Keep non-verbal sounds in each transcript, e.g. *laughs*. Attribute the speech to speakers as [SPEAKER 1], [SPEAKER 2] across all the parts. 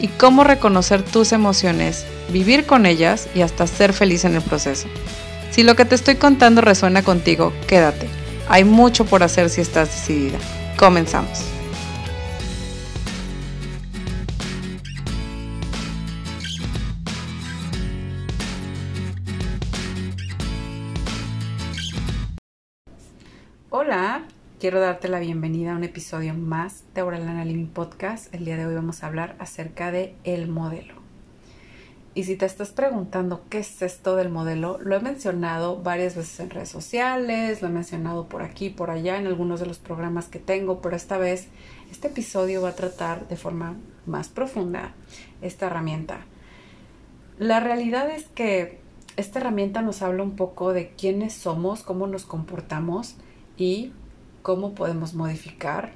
[SPEAKER 1] y cómo reconocer tus emociones, vivir con ellas y hasta ser feliz en el proceso. Si lo que te estoy contando resuena contigo, quédate. Hay mucho por hacer si estás decidida. Comenzamos. Hola, quiero darte la bienvenida a un episodio más de Auralana Living Podcast. El día de hoy vamos a hablar acerca de el modelo. Y si te estás preguntando qué es esto del modelo, lo he mencionado varias veces en redes sociales, lo he mencionado por aquí, por allá, en algunos de los programas que tengo, pero esta vez este episodio va a tratar de forma más profunda esta herramienta. La realidad es que esta herramienta nos habla un poco de quiénes somos, cómo nos comportamos y cómo podemos modificar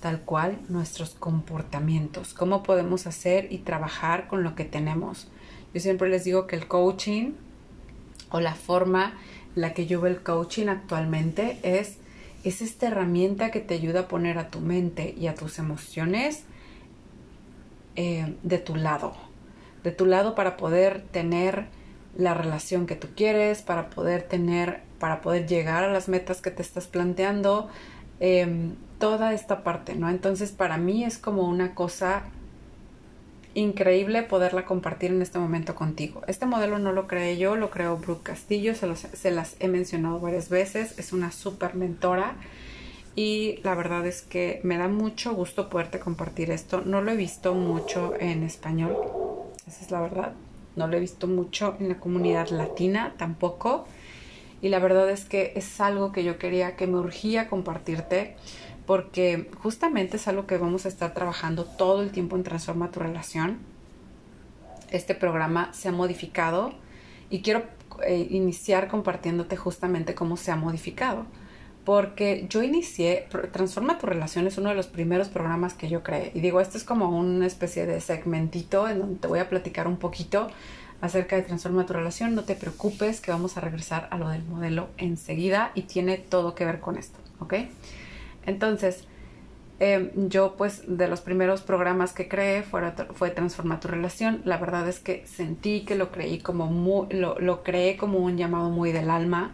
[SPEAKER 1] tal cual nuestros comportamientos, cómo podemos hacer y trabajar con lo que tenemos. Yo siempre les digo que el coaching o la forma en la que yo veo el coaching actualmente es, es esta herramienta que te ayuda a poner a tu mente y a tus emociones eh, de tu lado, de tu lado para poder tener la relación que tú quieres, para poder tener, para poder llegar a las metas que te estás planteando, em, toda esta parte, ¿no? Entonces para mí es como una cosa increíble poderla compartir en este momento contigo. Este modelo no lo creé yo, lo creó Brooke Castillo, se, se las he mencionado varias veces, es una súper mentora y la verdad es que me da mucho gusto poderte compartir esto. No lo he visto mucho en español, esa es la verdad. No lo he visto mucho en la comunidad latina tampoco. Y la verdad es que es algo que yo quería, que me urgía compartirte porque justamente es algo que vamos a estar trabajando todo el tiempo en Transforma tu relación. Este programa se ha modificado y quiero eh, iniciar compartiéndote justamente cómo se ha modificado. Porque yo inicié, Transforma tu relación es uno de los primeros programas que yo creé. Y digo, esto es como una especie de segmentito en donde te voy a platicar un poquito acerca de Transforma tu relación. No te preocupes que vamos a regresar a lo del modelo enseguida y tiene todo que ver con esto, ¿ok? Entonces, em, yo pues de los primeros programas que creé fue, fue Transforma tu relación. La verdad es que sentí que lo creí como lo, creé como un llamado muy del alma.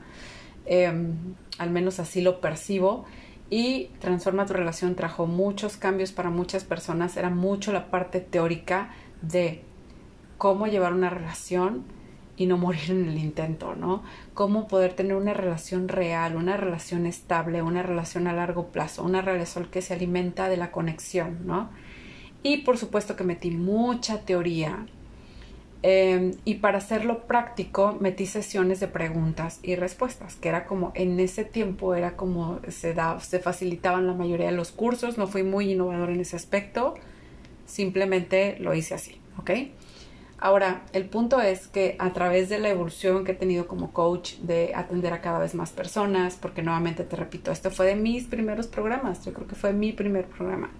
[SPEAKER 1] Em, al menos así lo percibo. Y Transforma tu relación trajo muchos cambios para muchas personas. Era mucho la parte teórica de cómo llevar una relación y no morir en el intento, ¿no? Cómo poder tener una relación real, una relación estable, una relación a largo plazo, una relación que se alimenta de la conexión, ¿no? Y por supuesto que metí mucha teoría. Em, y para hacerlo práctico metí sesiones de preguntas y respuestas, que era como en ese tiempo era como se, da, se facilitaban la mayoría de los cursos, no fui muy innovador en ese aspecto, simplemente lo hice así, ¿ok? Ahora, el punto es que a través de la evolución que he tenido como coach de atender a cada vez más personas, porque nuevamente te repito, esto fue de mis primeros programas, yo creo que fue mi primer programa.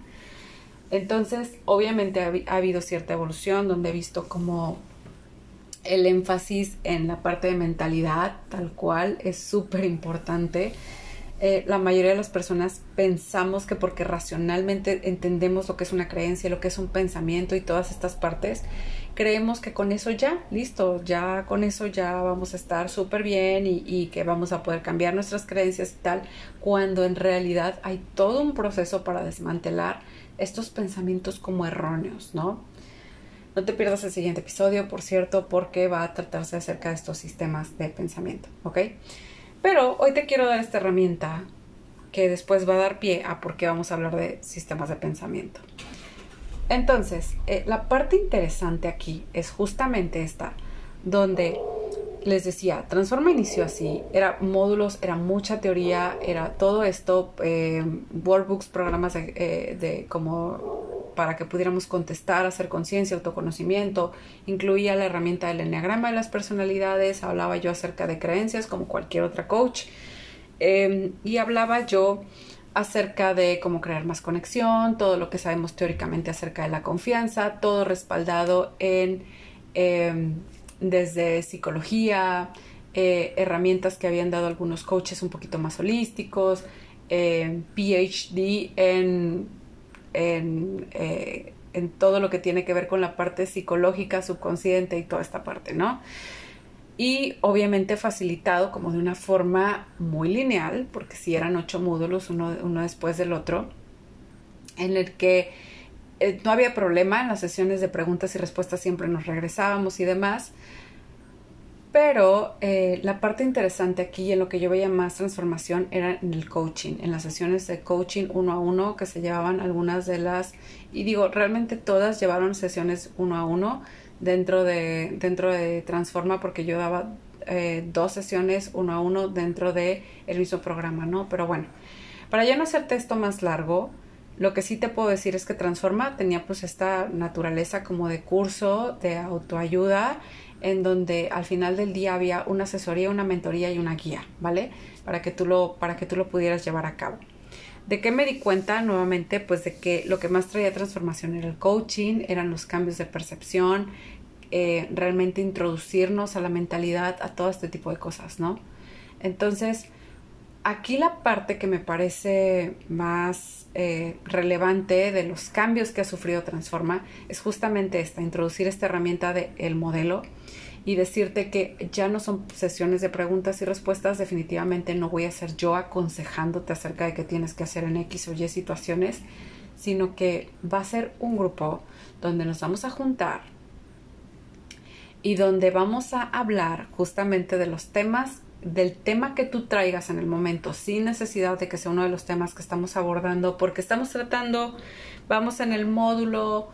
[SPEAKER 1] Entonces, obviamente ha, habido cierta evolución donde he visto como el énfasis en la parte de mentalidad, tal cual, es súper importante. Eh, la mayoría de las personas pensamos que porque racionalmente entendemos lo que es una creencia, lo que es un pensamiento y todas estas partes, creemos que con eso ya, listo, ya con eso ya vamos a estar súper bien y, que vamos a poder cambiar nuestras creencias y tal, cuando en realidad hay todo un proceso para desmantelar estos pensamientos como erróneos, ¿no? No te pierdas el siguiente episodio, por cierto, porque va a tratarse acerca de estos sistemas de pensamiento, ¿ok? Pero hoy te quiero dar esta herramienta que después va a dar pie a por qué vamos a hablar de sistemas de pensamiento. Entonces, eh, la parte interesante aquí es justamente esta, donde les decía, Transforma inició así, era módulos, era mucha teoría, era todo esto, eh, workbooks, programas de, eh, de como para que pudiéramos contestar, hacer conciencia, autoconocimiento. Incluía la herramienta del enneagrama de las personalidades, hablaba yo acerca de creencias como cualquier otra coach. Em, y hablaba yo acerca de cómo crear más conexión, todo lo que sabemos teóricamente acerca de la confianza, todo respaldado en em, desde psicología, eh, herramientas que habían dado algunos coaches un poquito más holísticos, eh, PhD en, en, eh, en, todo lo que tiene que ver con la parte psicológica, subconsciente y toda esta parte, ¿no? Y obviamente facilitado como de una forma muy lineal, porque si eran ocho módulos, uno, uno después del otro, en el que no había problema en las sesiones de preguntas y respuestas, siempre nos regresábamos y demás pero eh, la parte interesante aquí en lo que yo veía más transformación era en el coaching, en las sesiones de coaching uno a uno que se llevaban algunas de las, y digo, realmente todas llevaron sesiones uno a uno dentro de, dentro de Transforma porque yo daba eh, dos sesiones uno a uno dentro de el mismo programa, ¿no? Pero bueno, para ya no hacerte esto más largo, lo que sí te puedo decir es que Transforma tenía pues esta naturaleza como de curso, de autoayuda, en donde al final del día había una asesoría, una mentoría y una guía, ¿vale? Para que tú lo, para que tú lo pudieras llevar a cabo. ¿De qué me di cuenta nuevamente? Pues de que lo que más traía transformación era el coaching, eran los cambios de percepción, eh, realmente introducirnos a la mentalidad, a todo este tipo de cosas, ¿no? Entonces, aquí la parte que me parece más eh, relevante de los cambios que ha sufrido Transforma es justamente esta, introducir esta herramienta del el modelo y decirte que ya no son sesiones de preguntas y respuestas, definitivamente no voy a ser yo aconsejándote acerca de qué tienes que hacer en X o Y situaciones, sino que va a ser un grupo donde nos vamos a juntar y donde vamos a hablar justamente de los temas del tema que tú traigas en el momento, sin necesidad de que sea uno de los temas que estamos abordando, porque estamos tratando, vamos en el módulo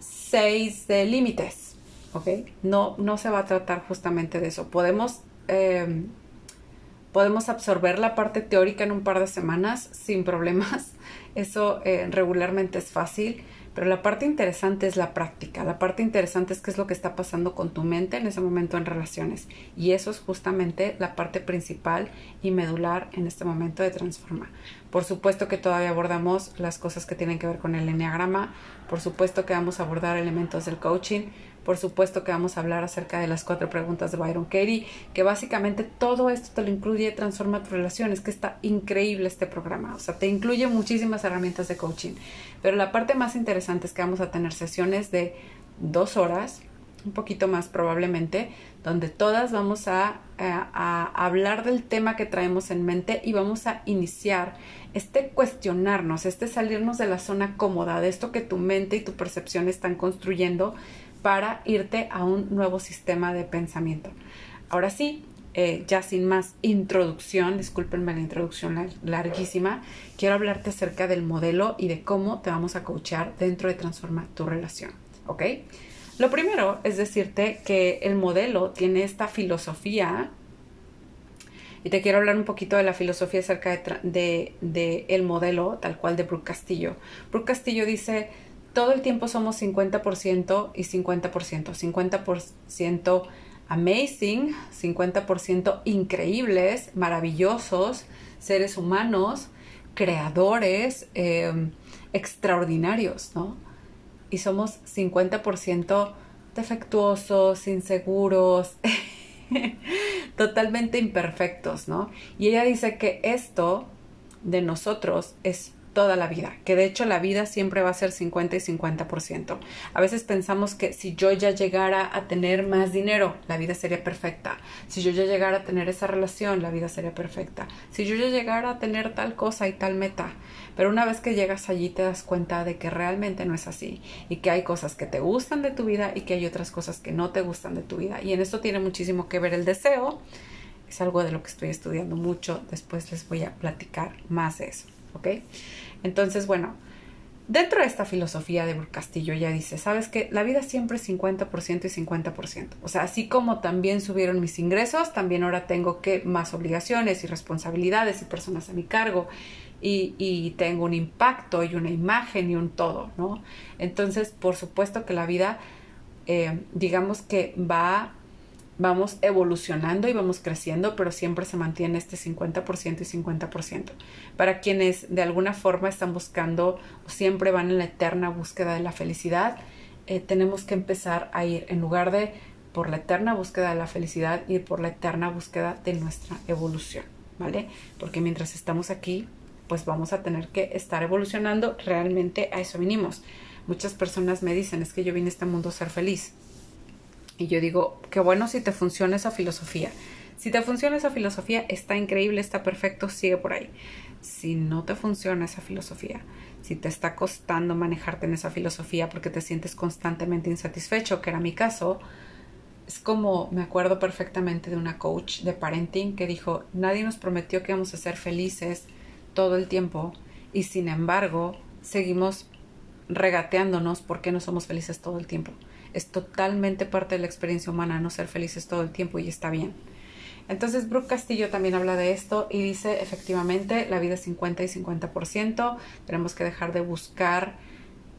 [SPEAKER 1] 6 de límites, ¿ok? No, no se va a tratar justamente de eso. Podemos, em, podemos absorber la parte teórica en un par de semanas sin problemas. *laughs* Eso eh, regularmente es fácil pero la parte interesante es la práctica, la parte interesante es qué es lo que está pasando con tu mente en ese momento en relaciones. Y eso es justamente la parte principal y medular en este momento de transformar. Por supuesto que todavía abordamos las cosas que tienen que ver con el enneagrama, por supuesto que vamos a abordar elementos del coaching, por supuesto que vamos a hablar acerca de las cuatro preguntas de Byron Katie, que básicamente todo esto te lo incluye Transforma tu relación. Es que está increíble este programa. O sea, te incluye muchísimas herramientas de coaching. Pero la parte más interesante es que vamos a tener sesiones de dos horas, un poquito más probablemente, donde todas vamos a, a, hablar del tema que traemos en mente y vamos a iniciar este cuestionarnos, este salirnos de la zona cómoda, de esto que tu mente y tu percepción están construyendo para irte a un nuevo sistema de pensamiento. Ahora sí, eh, ya sin más introducción, discúlpenme la introducción larguísima, quiero hablarte acerca del modelo y de cómo te vamos a coachar dentro de Transforma tu relación. ¿Ok? Lo primero es decirte que el modelo tiene esta filosofía y te quiero hablar un poquito de la filosofía acerca de, de, el modelo, tal cual de Brooke Castillo. Brooke Castillo dice, todo el tiempo somos 50% y 50%. 50% amazing, 50% increíbles, maravillosos, seres humanos, creadores, em, extraordinarios, ¿no? Y somos 50% defectuosos, inseguros, *laughs* totalmente imperfectos, ¿no? Y ella dice que esto de nosotros es toda la vida, que de hecho la vida siempre va a ser 50 y 50%. A veces pensamos que si yo ya llegara a tener más dinero, la vida sería perfecta. Si yo ya llegara a tener esa relación, la vida sería perfecta. Si yo ya llegara a tener tal cosa y tal meta. Pero una vez que llegas allí te das cuenta de que realmente no es así y que hay cosas que te gustan de tu vida y que hay otras cosas que no te gustan de tu vida. Y en esto tiene muchísimo que ver el deseo. Es algo de lo que estoy estudiando mucho. Después les voy a platicar más de eso. ¿Ok? Entonces, bueno, dentro de esta filosofía de Castillo ya dice, ¿sabes que La vida siempre es 50% y 50%. O sea, así como también subieron mis ingresos, también ahora tengo que más obligaciones y responsabilidades y personas a mi cargo y, tengo un impacto y una imagen y un todo, ¿no? Entonces, por supuesto que la vida, eh, digamos que va, vamos evolucionando y vamos creciendo, pero siempre se mantiene este 50% y 50%. Para quienes de alguna forma están buscando o siempre van en la eterna búsqueda de la felicidad, eh, tenemos que empezar a ir, en lugar de por la eterna búsqueda de la felicidad, ir por la eterna búsqueda de nuestra evolución, ¿vale? Porque mientras estamos aquí, pues vamos a tener que estar evolucionando, realmente a eso vinimos. Muchas personas me dicen, es que yo vine a este mundo a ser feliz. Y yo digo, qué bueno si te funciona esa filosofía. Si te funciona esa filosofía, está increíble, está perfecto, sigue por ahí. Si no te funciona esa filosofía, si te está costando manejarte en esa filosofía porque te sientes constantemente insatisfecho, que era mi caso, es como me acuerdo perfectamente de una coach de parenting que dijo, nadie nos prometió que íbamos a ser felices todo el tiempo y sin embargo seguimos regateándonos porque no somos felices todo el tiempo. Es totalmente parte de la experiencia humana no ser felices todo el tiempo y está bien. Entonces Brooke Castillo también habla de esto y dice efectivamente la vida es 50 y 50%, tenemos que dejar de buscar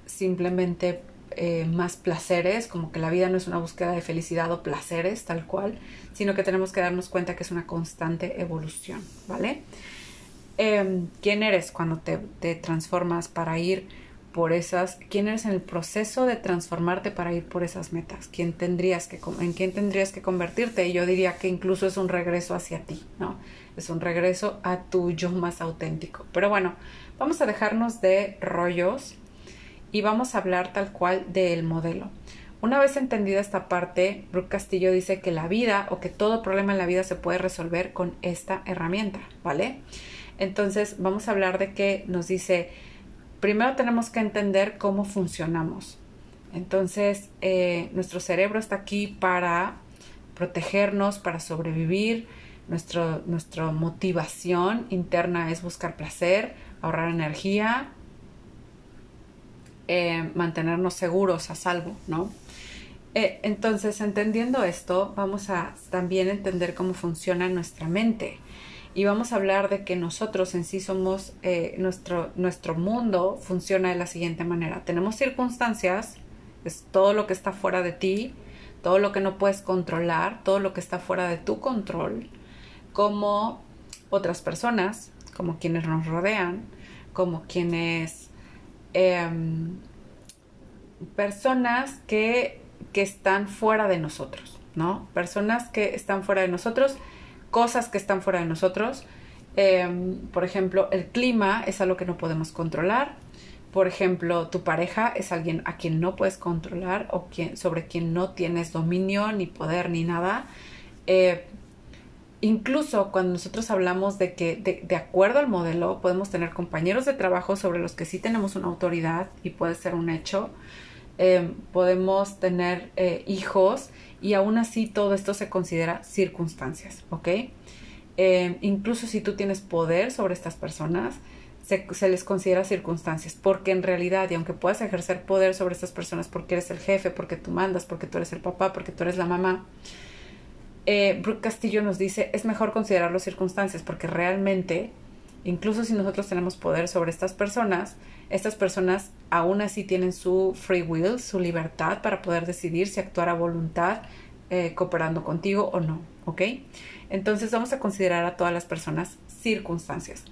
[SPEAKER 1] simplemente eh, más placeres, como que la vida no es una búsqueda de felicidad o placeres tal cual, sino que tenemos que darnos cuenta que es una constante evolución, ¿vale? Em, ¿Quién eres cuando te, te transformas para ir por esas, quién eres en el proceso de transformarte para ir por esas metas, quién tendrías que, en quién tendrías que convertirte. Y yo diría que incluso es un regreso hacia ti, ¿no? Es un regreso a tu yo más auténtico. Pero bueno, vamos a dejarnos de rollos y vamos a hablar tal cual del modelo. Una vez entendida esta parte, Brooke Castillo dice que la vida o que todo problema en la vida se puede resolver con esta herramienta, ¿vale? Entonces vamos a hablar de que nos dice primero tenemos que entender cómo funcionamos. Entonces, eh, nuestro cerebro está aquí para protegernos, para sobrevivir. Nuestro, nuestra motivación interna es buscar placer, ahorrar energía, eh, mantenernos seguros, a salvo, ¿no? Eh, entonces, entendiendo esto, vamos a también entender cómo funciona nuestra mente y vamos a hablar de que nosotros en sí somos, eh, nuestro, nuestro mundo funciona de la siguiente manera. Tenemos circunstancias, es todo lo que está fuera de ti, todo lo que no puedes controlar, todo lo que está fuera de tu control, como otras personas, como quienes nos rodean, como quienes... Em, personas que, que están fuera de nosotros, ¿no? Personas que están fuera de nosotros cosas que están fuera de nosotros. Em, por ejemplo, el clima es algo que no podemos controlar. Por ejemplo, tu pareja es alguien a quien no puedes controlar o quien, sobre quien no tienes dominio, ni poder, ni nada. Eh, incluso cuando nosotros hablamos de que de, acuerdo al modelo podemos tener compañeros de trabajo sobre los que sí tenemos una autoridad y puede ser un hecho. Em, podemos tener eh, hijos y aún así todo esto se considera circunstancias, ¿ok? Eh, incluso si tú tienes poder sobre estas personas, se, les considera circunstancias, porque en realidad, y aunque puedas ejercer poder sobre estas personas porque eres el jefe, porque tú mandas, porque tú eres el papá, porque tú eres la mamá, eh, Brooke Castillo nos dice, es mejor considerarlo circunstancias, porque realmente, incluso si nosotros tenemos poder sobre estas personas, estas personas aún así tienen su free will, su libertad para poder decidir si actuar a voluntad eh, cooperando contigo o no, ¿ok? Entonces vamos a considerar a todas las personas circunstancias,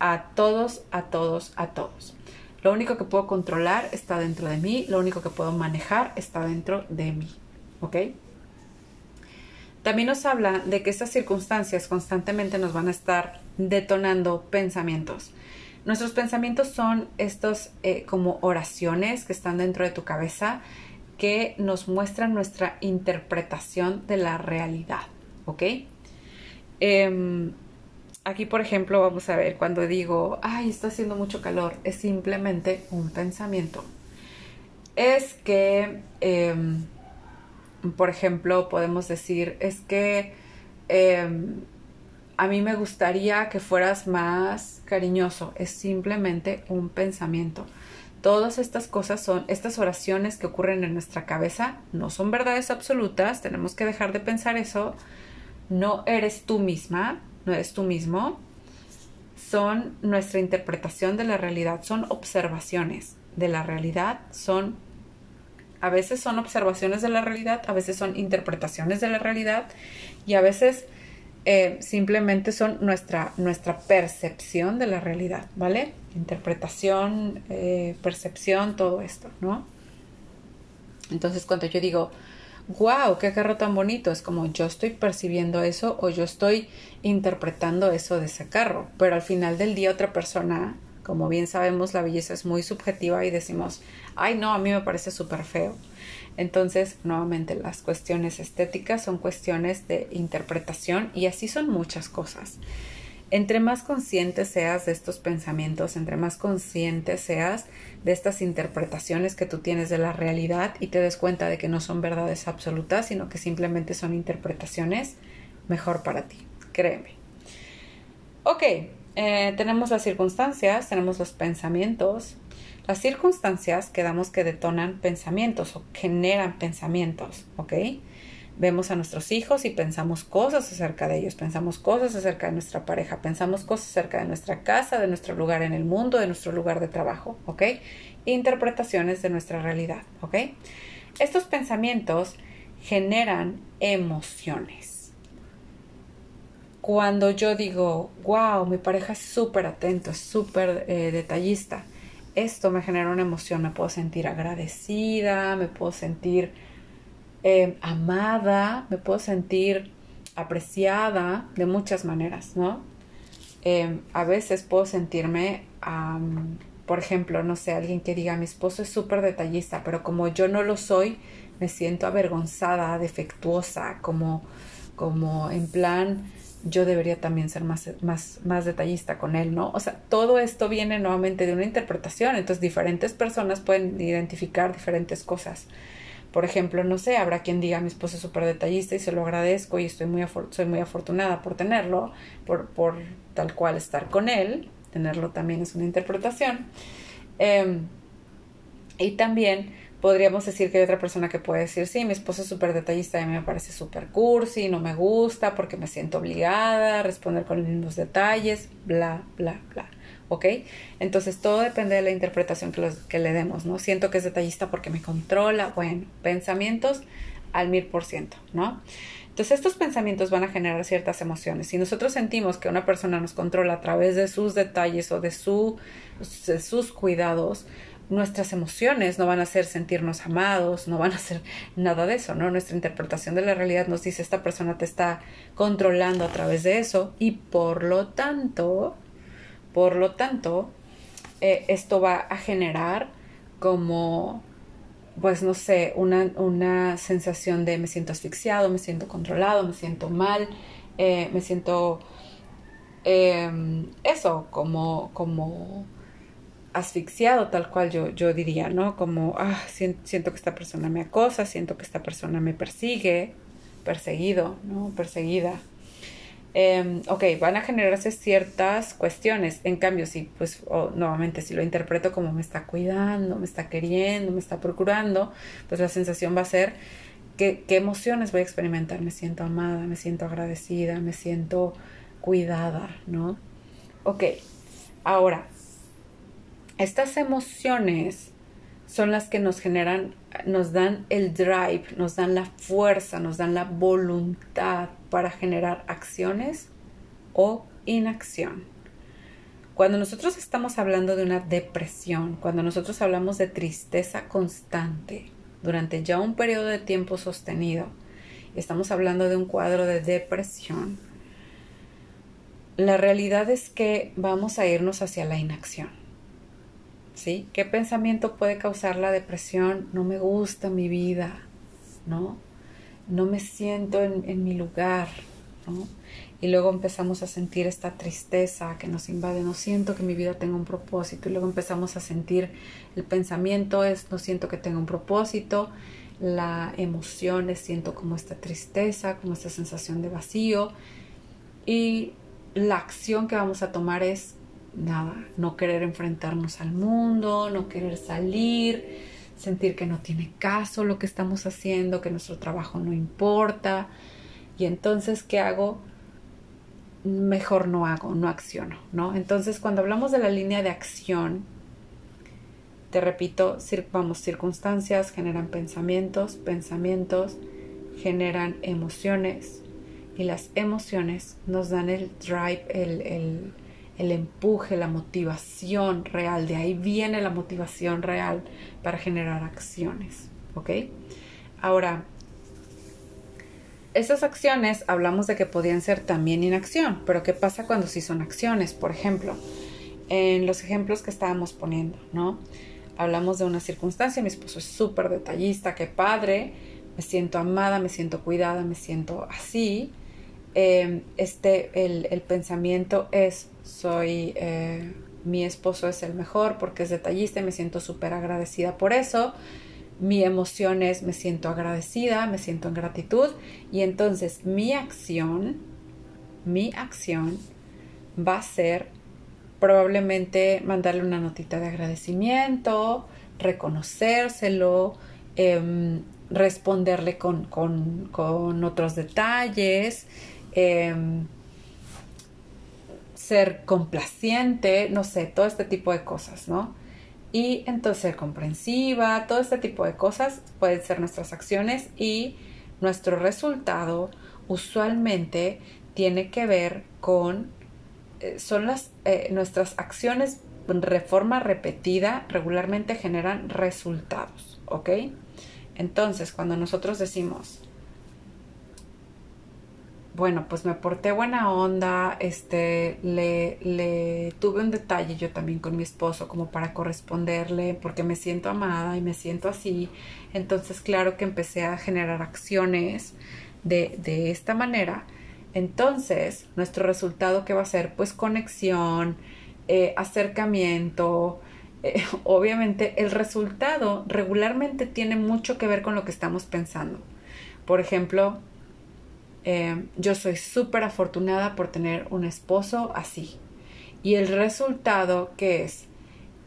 [SPEAKER 1] a todos, a todos, a todos. Lo único que puedo controlar está dentro de mí, lo único que puedo manejar está dentro de mí, ¿ok? También nos habla de que estas circunstancias constantemente nos van a estar detonando pensamientos. Nuestros pensamientos son estos eh, como oraciones que están dentro de tu cabeza que nos muestran nuestra interpretación de la realidad, ¿ok? Em, aquí, por ejemplo, vamos a ver cuando digo, ay, está haciendo mucho calor, es simplemente un pensamiento. Es que, em, por ejemplo, podemos decir, es que em, a mí me gustaría que fueras más cariñoso. Es simplemente un pensamiento. Todas estas cosas son, estas oraciones que ocurren en nuestra cabeza, no son verdades absolutas, tenemos que dejar de pensar eso. No eres tú misma, no eres tú mismo. son nuestra interpretación de la realidad, son observaciones de la realidad, son a veces son observaciones de la realidad, a veces son interpretaciones de la realidad y a veces eh, simplemente son nuestra, nuestra percepción de la realidad, ¿vale? Interpretación, eh, percepción, todo esto, ¿no? Entonces cuando yo digo, wow, qué carro tan bonito, es como yo estoy percibiendo eso o yo estoy interpretando eso de ese carro, pero al final del día otra persona, como bien sabemos, la belleza es muy subjetiva y decimos, ay no, a mí me parece súper feo. Entonces, nuevamente, las cuestiones estéticas son cuestiones de interpretación y así son muchas cosas. Entre más consciente seas de estos pensamientos, entre más consciente seas de estas interpretaciones que tú tienes de la realidad y te des cuenta de que no son verdades absolutas, sino que simplemente son interpretaciones, mejor para ti, créeme. Ok, eh, tenemos las circunstancias, tenemos los pensamientos, las circunstancias quedamos que detonan pensamientos o generan pensamientos, ¿ok? Vemos a nuestros hijos y pensamos cosas acerca de ellos, pensamos cosas acerca de nuestra pareja, pensamos cosas acerca de nuestra casa, de nuestro lugar en el mundo, de nuestro lugar de trabajo, ¿ok? Interpretaciones de nuestra realidad, ¿ok? Estos pensamientos generan emociones. Cuando yo digo, wow, mi pareja es súper atento, es súper eh, detallista, esto me genera una emoción, me puedo sentir agradecida, me puedo sentir eh, amada, me puedo sentir apreciada de muchas maneras, ¿no? Eh, a veces puedo sentirme, por ejemplo, no sé, alguien que diga, mi esposo es súper detallista, pero como yo no lo soy, me siento avergonzada, defectuosa, como, como en plan, yo debería también ser más, más, más detallista con él, ¿no? O sea, todo esto viene nuevamente de una interpretación, entonces diferentes personas pueden identificar diferentes cosas. Por ejemplo, no sé, habrá quien diga mi esposo es súper detallista y se lo agradezco y estoy muy soy muy afortunada por tenerlo, por, por tal cual estar con él, tenerlo también es una interpretación. Em, y también podríamos decir que hay otra persona que puede decir, sí, mi esposo es súper detallista a mí me parece súper cursi, no me gusta porque me siento obligada a responder con los mismos detalles, bla, bla, bla. ¿Ok? Entonces todo depende de la interpretación que, los, que le demos, ¿no? Siento que es detallista porque me controla, bueno, pensamientos al mil por ciento, ¿no? Entonces estos pensamientos van a generar ciertas emociones. Si nosotros sentimos que una persona nos controla a través de sus detalles o de, su, de sus cuidados, nuestras emociones no van a ser sentirnos amados, no van a ser nada de eso, ¿no? Nuestra interpretación de la realidad nos dice esta persona te está controlando a través de eso y por lo tanto, por lo tanto, eh, esto va a generar como, pues no sé, una, una, sensación de me siento asfixiado, me siento controlado, me siento mal, eh, me siento em, eso, como, como asfixiado, tal cual yo, yo diría, ¿no? Como, ah, siento que esta persona me acosa, siento que esta persona me persigue, perseguido, ¿no? Perseguida. Em, ok, van a generarse ciertas cuestiones. En cambio, si, pues, nuevamente, si lo interpreto como me está cuidando, me está queriendo, me está procurando, pues la sensación va a ser que, qué emociones voy a experimentar. Me siento amada, me siento agradecida, me siento cuidada, ¿no? Ok, ahora, estas emociones son las que nos generan, nos dan el drive, nos dan la fuerza, nos dan la voluntad para generar acciones o inacción. Cuando nosotros estamos hablando de una depresión, cuando nosotros hablamos de tristeza constante durante ya un periodo de tiempo sostenido, estamos hablando de un cuadro de depresión, la realidad es que vamos a irnos hacia la inacción. ¿Qué pensamiento puede causar la depresión? No me gusta mi vida, ¿no? No me siento en, mi lugar, ¿no? Y luego empezamos a sentir esta tristeza que nos invade, no siento que mi vida tenga un propósito. Y luego empezamos a sentir el pensamiento es, no siento que tenga un propósito. La emoción es, siento como esta tristeza, como esta sensación de vacío. Y la acción que vamos a tomar es nada, no querer enfrentarnos al mundo, no querer salir, sentir que no tiene caso lo que estamos haciendo, que nuestro trabajo no importa. Y entonces, ¿qué hago? mejor no hago, no acciono, ¿no? Entonces, cuando hablamos de la línea de acción, te repito, vamos, circunstancias generan pensamientos, pensamientos generan emociones y las emociones nos dan el drive, el, el empuje, la motivación real. De ahí viene la motivación real para generar acciones, ¿ok? Ahora, esas acciones hablamos de que podían ser también inacción, pero ¿qué pasa cuando sí son acciones? Por ejemplo, en los ejemplos que estábamos poniendo, ¿no? Hablamos de una circunstancia, mi esposo es súper detallista, qué padre, me siento amada, me siento cuidada, me siento así. Em, este, el, pensamiento es, soy, eh, mi esposo es el mejor porque es detallista y me siento súper agradecida por eso. Mi emoción es me siento agradecida, me siento en gratitud. Y entonces mi acción, mi acción va a ser probablemente mandarle una notita de agradecimiento, reconocérselo, em, responderle con, con, otros detalles, em, ser complaciente, no sé, todo este tipo de cosas, ¿no? y entonces ser comprensiva, todo este tipo de cosas pueden ser nuestras acciones y nuestro resultado usualmente tiene que ver con eh, son las eh, nuestras acciones de forma repetida regularmente generan resultados, ¿ok? Entonces, cuando nosotros decimos bueno, pues me porté buena onda, este, le, le tuve un detalle yo también con mi esposo como para corresponderle, porque me siento amada y me siento así. Entonces, claro que empecé a generar acciones de, de esta manera. Entonces, nuestro resultado que va a ser, pues conexión, eh, acercamiento, eh, *laughs* obviamente el resultado regularmente tiene mucho que ver con lo que estamos pensando. Por ejemplo, eh, yo soy súper afortunada por tener un esposo así. Y el resultado que es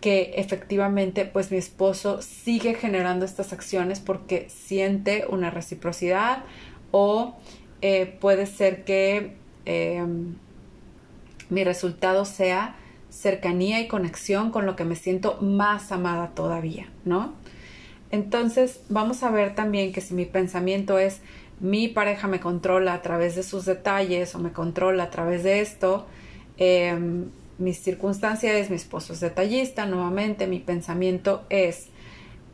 [SPEAKER 1] que efectivamente pues mi esposo sigue generando estas acciones porque siente una reciprocidad o eh, puede ser que eh, mi resultado sea cercanía y conexión con lo que me siento más amada todavía, ¿no? Entonces vamos a ver también que si mi pensamiento es mi pareja me controla a través de sus detalles o me controla a través de esto. Eh, mis circunstancias mi esposo es detallista, nuevamente mi pensamiento es,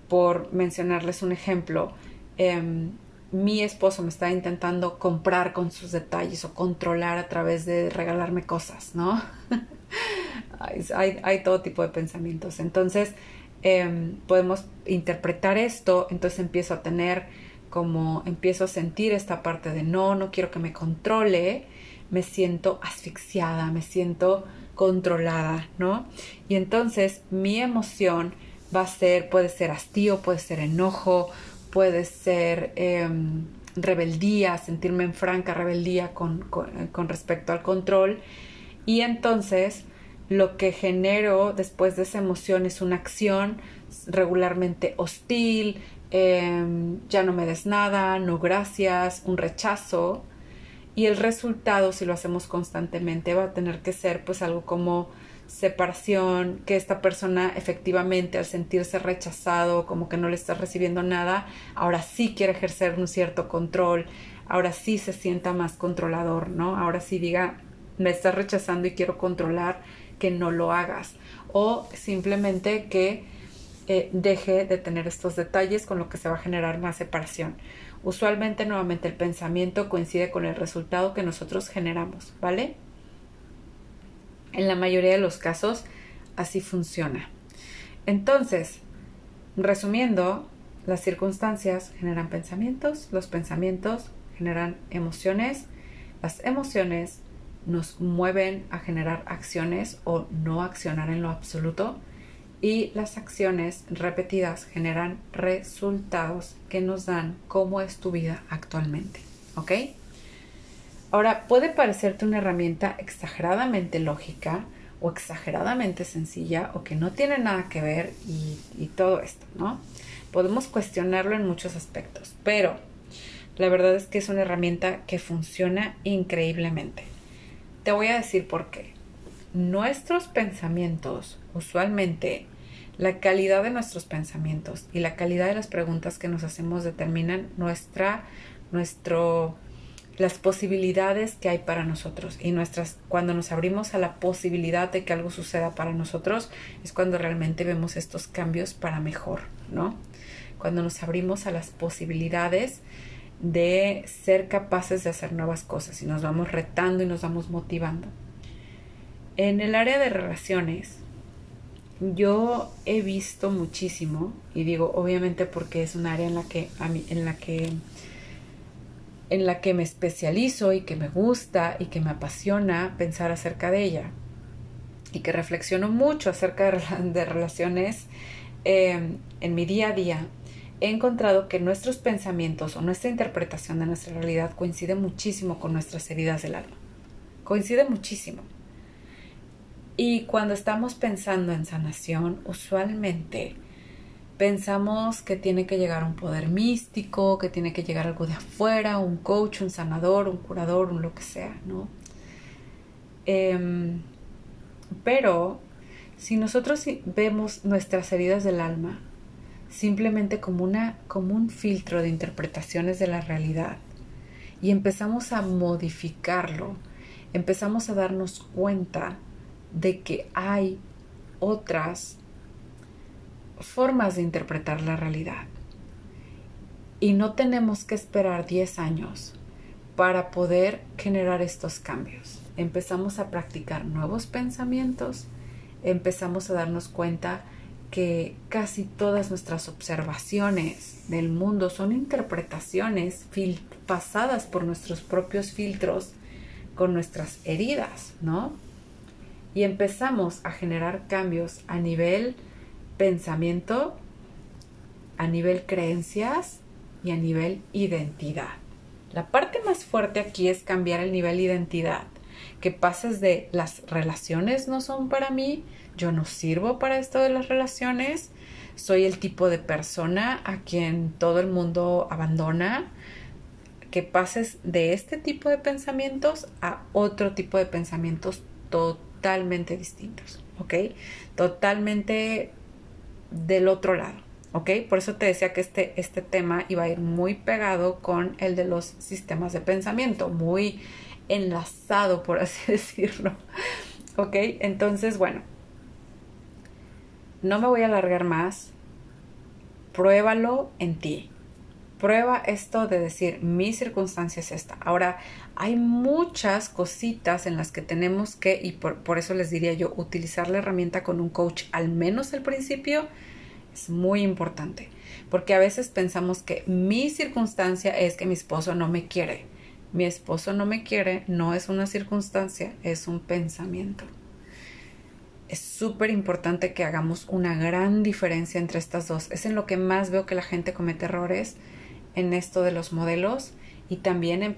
[SPEAKER 1] por mencionarles un ejemplo, em, mi esposo me está intentando comprar con sus detalles o controlar a través de regalarme cosas, ¿no? *laughs* hay, hay, todo tipo de pensamientos. Entonces, em, podemos interpretar esto, entonces empiezo a tener como empiezo a sentir esta parte de no, no quiero que me controle, me siento asfixiada, me siento controlada, ¿no? Y entonces mi emoción va a ser, puede ser hastío, puede ser enojo, puede ser em, rebeldía, sentirme en franca rebeldía con, con respecto al control. Y entonces lo que genero después de esa emoción es una acción regularmente hostil, Em, ya no me des nada, no gracias, un rechazo. Y el resultado, si lo hacemos constantemente, va a tener que ser pues algo como separación, que esta persona efectivamente al sentirse rechazado, como que no le está recibiendo nada, ahora sí quiere ejercer un cierto control, ahora sí se sienta más controlador, ¿no? Ahora sí diga, me estás rechazando y quiero controlar, que no lo hagas. O simplemente que eh, deje de tener estos detalles con lo que se va a generar más separación. Usualmente nuevamente el pensamiento coincide con el resultado que nosotros generamos, ¿vale? En la mayoría de los casos así funciona. Entonces, resumiendo, las circunstancias generan pensamientos, los pensamientos generan emociones, las emociones nos mueven a generar acciones o no accionar en lo absoluto y las acciones repetidas generan resultados que nos dan cómo es tu vida actualmente. ¿Ok? Ahora, puede parecerte una herramienta exageradamente lógica o exageradamente sencilla o que no tiene nada que ver y, y todo esto, ¿no? Podemos cuestionarlo en muchos aspectos, pero la verdad es que es una herramienta que funciona increíblemente. te voy a decir por qué. Nuestros pensamientos, usualmente, la calidad de nuestros pensamientos y la calidad de las preguntas que nos hacemos determinan nuestra, nuestro, las posibilidades que hay para nosotros y nuestras cuando nos abrimos a la posibilidad de que algo suceda para nosotros es cuando realmente vemos estos cambios para mejor, ¿no? Cuando nos abrimos a las posibilidades de ser capaces de hacer nuevas cosas y nos vamos retando y nos vamos motivando. En el área de relaciones, yo he visto muchísimo y digo obviamente porque es un área en la que a en la que en la que me especializo y que me gusta y que me apasiona pensar acerca de ella y que reflexiono mucho acerca de, relaciones em, en mi día a día, he encontrado que nuestros pensamientos o nuestra interpretación de nuestra realidad coincide muchísimo con nuestras heridas del alma. Coincide muchísimo. Y cuando estamos pensando en sanación, usualmente pensamos que tiene que llegar un poder místico, que tiene que llegar algo de afuera, un coach, un sanador, un curador, un lo que sea, ¿no? Em, pero si nosotros vemos nuestras heridas del alma simplemente como, una, como un filtro de interpretaciones de la realidad y empezamos a modificarlo, empezamos a darnos cuenta de que hay otras formas de interpretar la realidad. Y no tenemos que esperar 10 años para poder generar estos cambios. Empezamos a practicar nuevos pensamientos, empezamos a darnos cuenta que casi todas nuestras observaciones del mundo son interpretaciones pasadas por nuestros propios filtros con nuestras heridas, ¿no? Y empezamos a generar cambios a nivel pensamiento, a nivel creencias y a nivel identidad. La parte más fuerte aquí es cambiar el nivel identidad, que pases de las relaciones no son para mí, yo no sirvo para esto de las relaciones, soy el tipo de persona a quien todo el mundo abandona, que pases de este tipo de pensamientos a otro tipo de pensamientos totalmente distintos, ¿ok? Totalmente del otro lado, ¿ok? Por eso te decía que este, este tema iba a ir muy pegado con el de los sistemas de pensamiento, muy enlazado, por así *laughs* decirlo, ¿ok? Entonces, bueno, no me voy a alargar más, pruébalo en ti. Prueba esto de decir, mi circunstancia es esta. Ahora, hay muchas cositas en las que tenemos que, y por, por, eso les diría yo, utilizar la herramienta con un coach, al menos al principio, es muy importante. Porque a veces pensamos que mi circunstancia es que mi esposo no me quiere. Mi esposo no me quiere no es una circunstancia, es un pensamiento es súper importante que hagamos una gran diferencia entre estas dos. Es en lo que más veo que la gente comete errores en esto de los modelos y también en,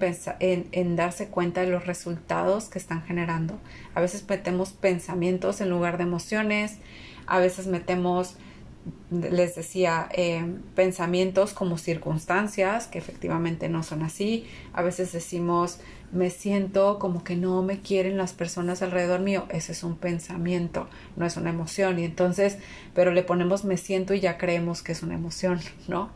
[SPEAKER 1] en, darse cuenta de los resultados que están generando. A veces metemos pensamientos en lugar de emociones, a veces metemos les decía, eh, pensamientos como circunstancias, que efectivamente no son así. A veces decimos, me siento como que no me quieren las personas alrededor mío. Ese es un pensamiento, no es una emoción. Y entonces, pero le ponemos me siento y ya creemos que es una emoción, ¿no?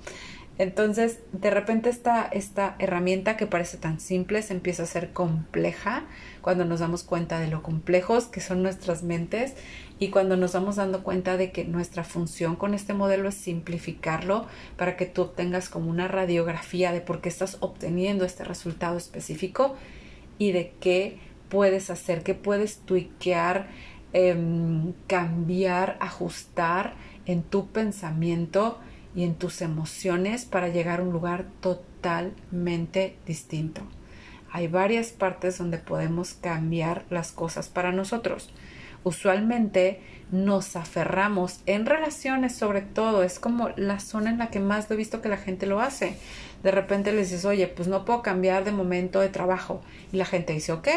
[SPEAKER 1] Entonces, de repente esta, esta herramienta que parece tan simple se empieza a ser compleja cuando nos damos cuenta de lo complejos que son nuestras mentes y cuando nos vamos dando cuenta de que nuestra función con este modelo es simplificarlo para que tú obtengas como una radiografía de por qué estás obteniendo este resultado específico y de qué puedes hacer, qué puedes tuiquear, em, cambiar, ajustar en tu pensamiento y en tus emociones para llegar a un lugar totalmente distinto. Hay varias partes donde podemos cambiar las cosas para nosotros. Usualmente nos aferramos en relaciones sobre todo, es como la zona en la que más he visto que la gente lo hace. De repente les dices, oye, pues no puedo cambiar de momento de trabajo. Y la gente dice, ok,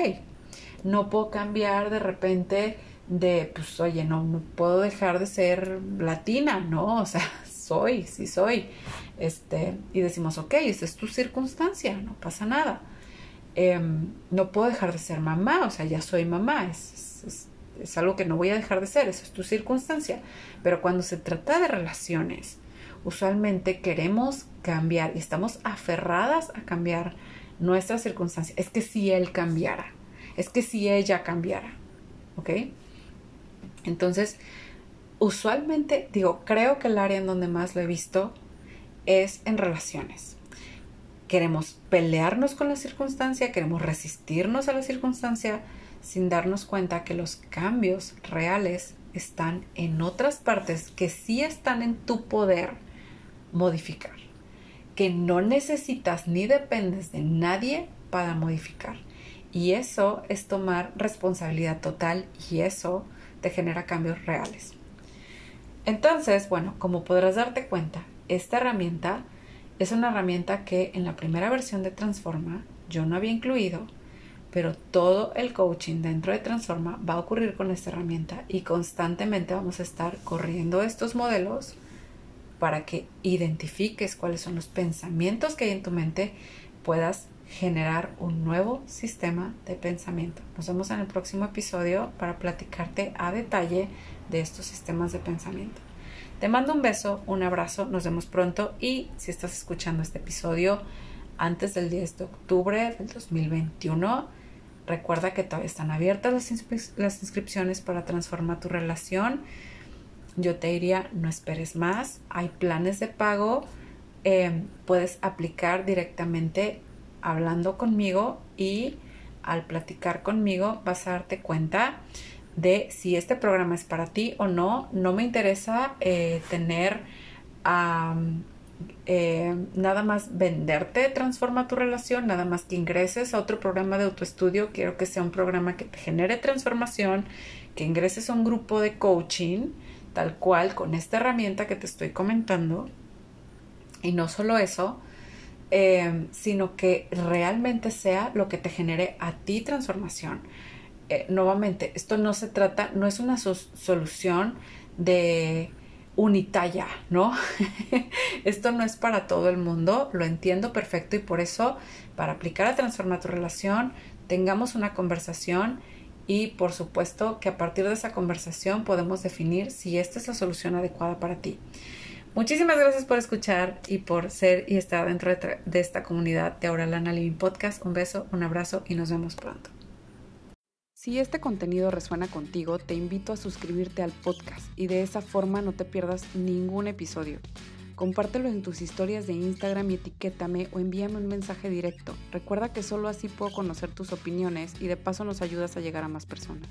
[SPEAKER 1] no puedo cambiar de repente de, pues oye, no, no puedo dejar de ser latina, ¿no? *laughs* O sea, soy, sí soy. Este, y decimos, ok, esa es tu circunstancia, no pasa nada. em, no puedo dejar de ser mamá, o sea, ya soy mamá, es, es algo que no voy a dejar de ser, eso es tu circunstancia. Pero cuando se trata de relaciones, usualmente queremos cambiar y estamos aferradas a cambiar nuestra circunstancia. Es que si él cambiara, es que si ella cambiara, ¿ok? Entonces, usualmente, digo, creo que el área en donde más lo he visto es en relaciones. Queremos pelearnos con la circunstancia, queremos resistirnos a la circunstancia sin darnos cuenta que los cambios reales están en otras partes que sí están en tu poder modificar, que no necesitas ni dependes de nadie para modificar. Y eso es tomar responsabilidad total y eso te genera cambios reales. Entonces, bueno, como podrás darte cuenta, esta herramienta es una herramienta que en la primera versión de Transforma yo no había incluido, pero todo el coaching dentro de Transforma va a ocurrir con esta herramienta y constantemente vamos a estar corriendo estos modelos para que identifiques cuáles son los pensamientos que hay en tu mente, puedas generar un nuevo sistema de pensamiento. Nos vemos en el próximo episodio para platicarte a detalle de estos sistemas de pensamiento. Te mando un beso, un abrazo, nos vemos pronto y si estás escuchando este episodio antes del 10 de octubre del 2021, recuerda que todavía están abiertas las, las inscripciones para transformar tu relación yo te diría no esperes más, hay planes de pago, em, puedes aplicar directamente hablando conmigo y al platicar conmigo vas a darte cuenta de si este programa es para ti o no. No me interesa eh, tener eh, nada más venderte transforma tu relación, nada más que ingreses a otro programa de autoestudio. Quiero que sea un programa que te genere transformación, que ingreses a un grupo de coaching tal cual con esta herramienta que te estoy comentando. Y no solo eso, eh, sino que realmente sea lo que te genere a ti transformación. Eh, nuevamente, esto no se trata, no es una solución de unitalla, ¿no? *laughs* esto no es para todo el mundo, lo entiendo perfecto y por eso, para aplicar a transformar tu relación, tengamos una conversación y por supuesto que a partir de esa conversación podemos definir si esta es la solución adecuada para ti. Muchísimas gracias por escuchar y por ser y estar dentro de, esta comunidad de Auralana Living Podcast. Un beso, un abrazo y nos vemos pronto. Si este contenido resuena contigo, te invito a suscribirte al podcast y de esa forma no te pierdas ningún episodio. Compártelo en tus historias de Instagram y etiquétame o envíame un mensaje directo. Recuerda que solo así puedo conocer tus opiniones y de paso nos ayudas a llegar a más personas.